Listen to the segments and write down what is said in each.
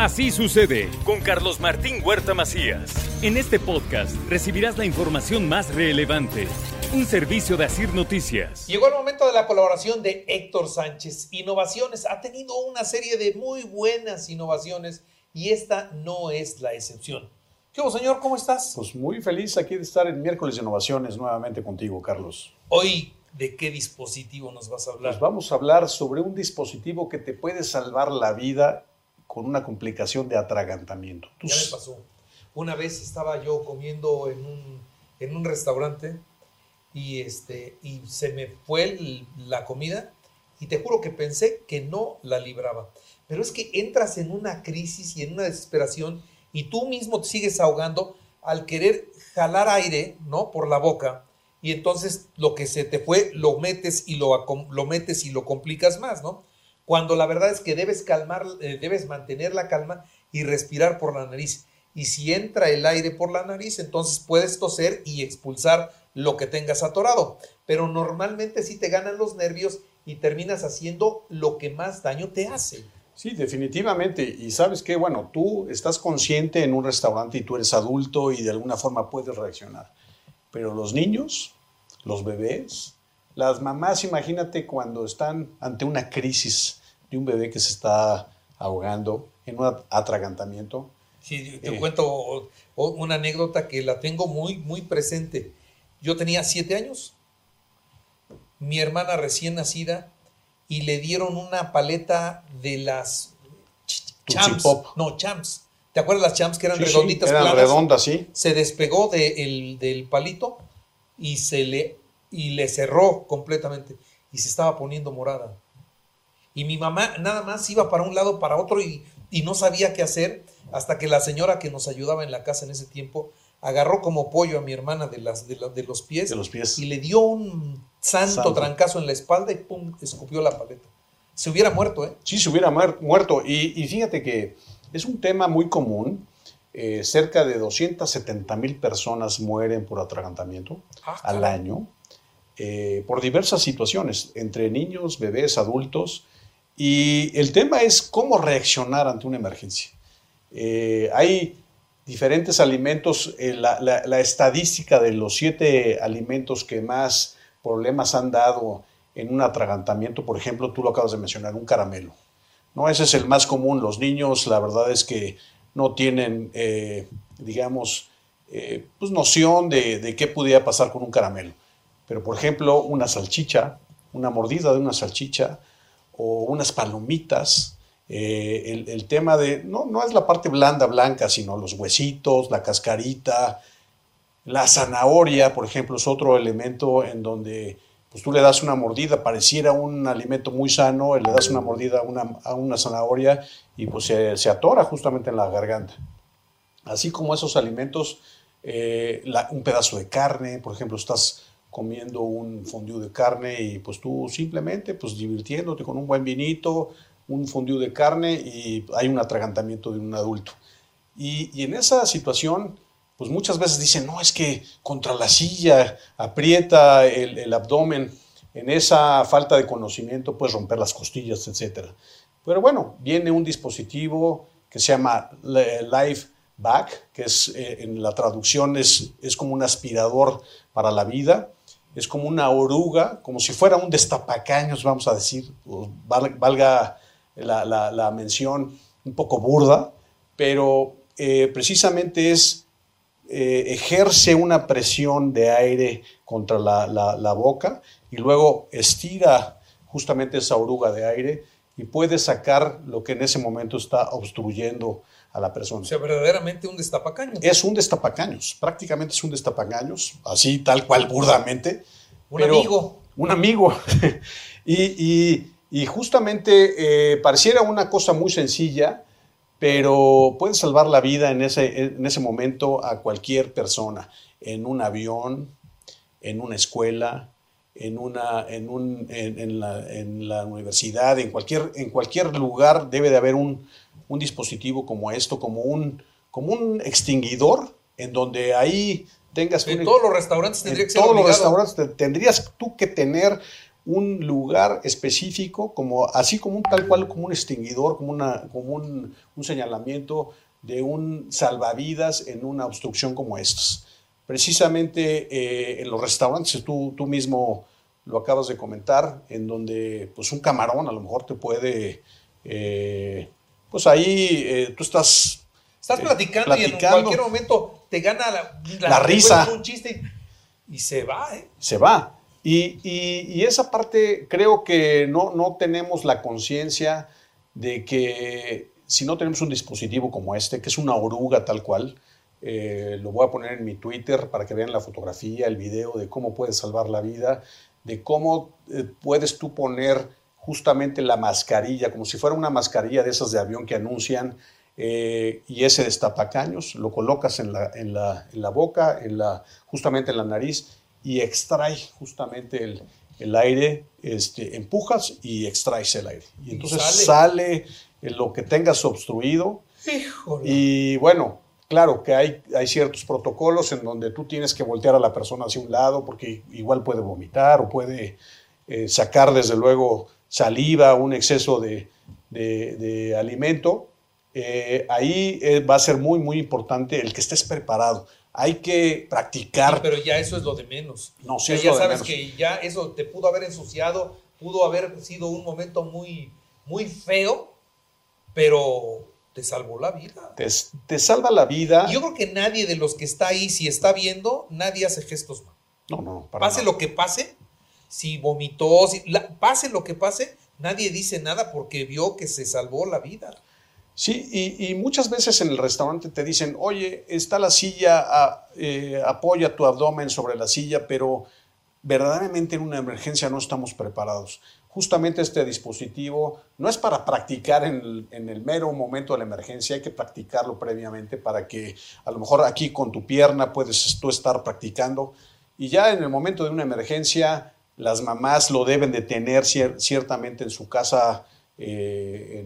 Así sucede con Carlos Martín Huerta Macías. En este podcast recibirás la información más relevante. Un servicio de Asir Noticias. Llegó el momento de la colaboración de Héctor Sánchez. Innovaciones. Ha tenido una serie de muy buenas innovaciones y esta no es la excepción. ¿Qué hubo, señor? ¿Cómo estás? Pues muy feliz aquí de estar en miércoles de innovaciones nuevamente contigo, Carlos. Hoy, ¿de qué dispositivo nos vas a hablar? Pues vamos a hablar sobre un dispositivo que te puede salvar la vida con una complicación de atragantamiento. ¿Tú ya me pasó. Una vez estaba yo comiendo en un, en un restaurante y, este, y se me fue la comida y te juro que pensé que no la libraba. Pero es que entras en una crisis y en una desesperación y tú mismo te sigues ahogando al querer jalar aire, ¿no? Por la boca y entonces lo que se te fue lo metes y lo, lo metes y lo complicas más, ¿no? Cuando la verdad es que debes calmar, eh, debes mantener la calma y respirar por la nariz. Y si entra el aire por la nariz, entonces puedes toser y expulsar lo que tengas atorado. Pero normalmente sí te ganan los nervios y terminas haciendo lo que más daño te hace. Sí, definitivamente. Y sabes que, bueno, tú estás consciente en un restaurante y tú eres adulto y de alguna forma puedes reaccionar. Pero los niños, los bebés, las mamás, imagínate cuando están ante una crisis de un bebé que se está ahogando en un atragantamiento. Sí, te eh, cuento una anécdota que la tengo muy, muy presente. Yo tenía siete años. Mi hermana recién nacida y le dieron una paleta de las champs. No, champs. ¿Te acuerdas las champs que eran redonditas? Sí, eran redondas, sí. Se despegó del palito y se le, y le cerró completamente y se estaba poniendo morada. Y mi mamá nada más iba para un lado, para otro y, y no sabía qué hacer hasta que la señora que nos ayudaba en la casa en ese tiempo agarró como pollo a mi hermana de, las, de, los pies, de los pies y le dio un santo, trancazo en la espalda y pum, escupió la paleta. Se hubiera muerto, ¿eh? Sí, se hubiera muerto. Y, fíjate que es un tema muy común. Eh, cerca de 270 mil personas mueren por atragantamiento ah, al año eh, por diversas situaciones, entre niños, bebés, adultos. Y el tema es cómo reaccionar ante una emergencia. Eh, hay diferentes alimentos, eh, la, estadística de los siete alimentos que más problemas han dado en un atragantamiento, por ejemplo, tú lo acabas de mencionar, un caramelo. ¿no? Ese es el más común. Los niños, la verdad es que no tienen, eh, digamos, eh, pues noción de, de, qué pudiera pasar con un caramelo. Pero, por ejemplo, una salchicha, una mordida de una salchicha o unas palomitas, eh, el, tema de, no, no es la parte blanda, blanca, sino los huesitos, la cascarita, la zanahoria, por ejemplo, es otro elemento en donde pues tú le das una mordida, pareciera un alimento muy sano, le das una mordida a una, a una zanahoria y pues se, atora justamente en la garganta. Así como esos alimentos, eh, un pedazo de carne, por ejemplo, estás comiendo un fondue de carne y pues tú simplemente pues divirtiéndote con un buen vinito, un fondue de carne y hay un atragantamiento de un adulto. Y, en esa situación, pues muchas veces dicen, no, es que contra la silla aprieta el, abdomen, en esa falta de conocimiento puedes romper las costillas, etc. Pero bueno, viene un dispositivo que se llama Life Back, que es eh, en la traducción es, es como un aspirador para la vida, es como una oruga, como si fuera un destapacaños, vamos a decir, valga la, mención un poco burda, pero eh, precisamente es, eh, ejerce una presión de aire contra la, boca y luego estira justamente esa oruga de aire y puede sacar lo que en ese momento está obstruyendo a la persona. O sea, verdaderamente un destapacaños. Es un destapacaños, prácticamente es un destapacaños, así tal cual burdamente. Un amigo. Un amigo. y, Y justamente eh, pareciera una cosa muy sencilla, pero puede salvar la vida en ese, en ese momento a cualquier persona, en un avión, en una escuela, en, una, en, un, en, la, en, la, universidad, en cualquier, en cualquier lugar debe de haber un, un dispositivo como esto, como un, como un extinguidor, en donde ahí tengas... En todos los restaurantes tendría que ser todos los restaurantes tendrías tú que tener un lugar específico, como, así como un tal cual, como un extinguidor, como, una, como un, un señalamiento de un salvavidas en una obstrucción como estas. Precisamente eh, en los restaurantes, tú, tú mismo lo acabas de comentar, en donde pues un camarón a lo mejor te puede, eh, pues ahí eh, tú estás... Estás platicando, y en cualquier momento te gana la, la, risa. Un chiste y, se va, ¿eh? Se va. Y, y, esa parte creo que no, no tenemos la conciencia de que si no tenemos un dispositivo como este, que es una oruga tal cual, eh, lo voy a poner en mi Twitter para que vean la fotografía, el video de cómo puedes salvar la vida, de cómo eh, puedes tú poner justamente la mascarilla, como si fuera una mascarilla de esas de avión que anuncian, eh, y ese destapacaños, lo colocas en la, en la, en la boca, en la, justamente en la nariz, y extrae justamente el, el aire, este, empujas y extraes el aire. Y entonces sale, lo que tengas obstruido. Y bueno, claro que hay, hay ciertos protocolos en donde tú tienes que voltear a la persona hacia un lado porque igual puede vomitar o puede eh, sacar desde luego saliva, un exceso de, de, alimento. Eh, ahí eh, va a ser muy, muy importante el que estés preparado hay que practicar. pero ya eso es lo de menos. No, sí, ya sabes que ya eso te pudo haber ensuciado, pudo haber sido un momento muy, muy feo, pero te salvó la vida. Te, salva la vida. Yo creo que nadie de los que está ahí, si está viendo, nadie hace gestos. No, no, Pase lo que pase, si vomitó, si, pase lo que pase, nadie dice nada porque vio que se salvó la vida. Sí, y, muchas veces en el restaurante te dicen, oye, está la silla, eh, apoya tu abdomen sobre la silla, pero verdaderamente en una emergencia no estamos preparados. Justamente este dispositivo no es para practicar en el, mero momento de la emergencia, hay que practicarlo previamente para que a lo mejor aquí con tu pierna puedes tú estar practicando y ya en el momento de una emergencia las mamás lo deben de tener ciertamente en su casa eh,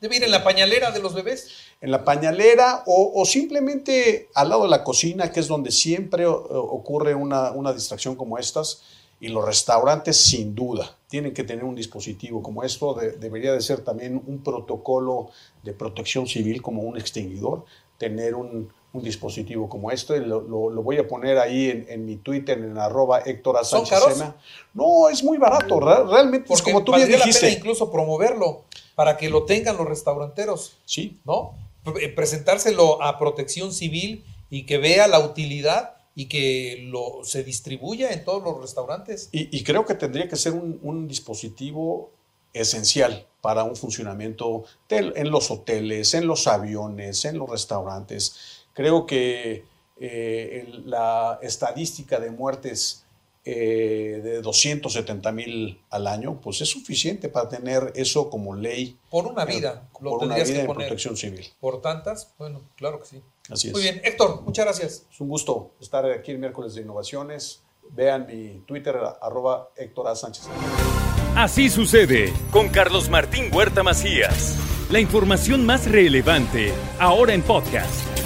Debe ir en la pañalera de los bebés. En la pañalera o, simplemente al lado de la cocina, que es donde siempre ocurre una, distracción como estas. Y los restaurantes, sin duda, tienen que tener un dispositivo como esto. debería de ser también un protocolo de protección civil como un extinguidor, tener un, dispositivo como este. Lo, lo, voy a poner ahí en, mi Twitter, en arroba Héctor Sánchez No, es muy barato. Realmente, es como tú bien dijiste. incluso promoverlo para que lo tengan los restauranteros. Sí. ¿No? Eh, presentárselo a protección civil y que vea la utilidad y que lo, se distribuya en todos los restaurantes. Y, creo que tendría que ser un, dispositivo esencial para un funcionamiento en los hoteles, en los aviones, en los restaurantes. Creo que eh, la estadística de muertes eh, de 270 mil al año, pues es suficiente para tener eso como ley. Por una vida, lo por una vida que poner. protección civil. Por tantas, bueno, claro que sí. Así es. Muy bien, Héctor, muchas gracias. Es un gusto estar aquí el miércoles de innovaciones. Vean mi Twitter, arroba Héctor A. Sánchez. Así sucede con Carlos Martín Huerta Macías. La información más relevante, ahora en podcast.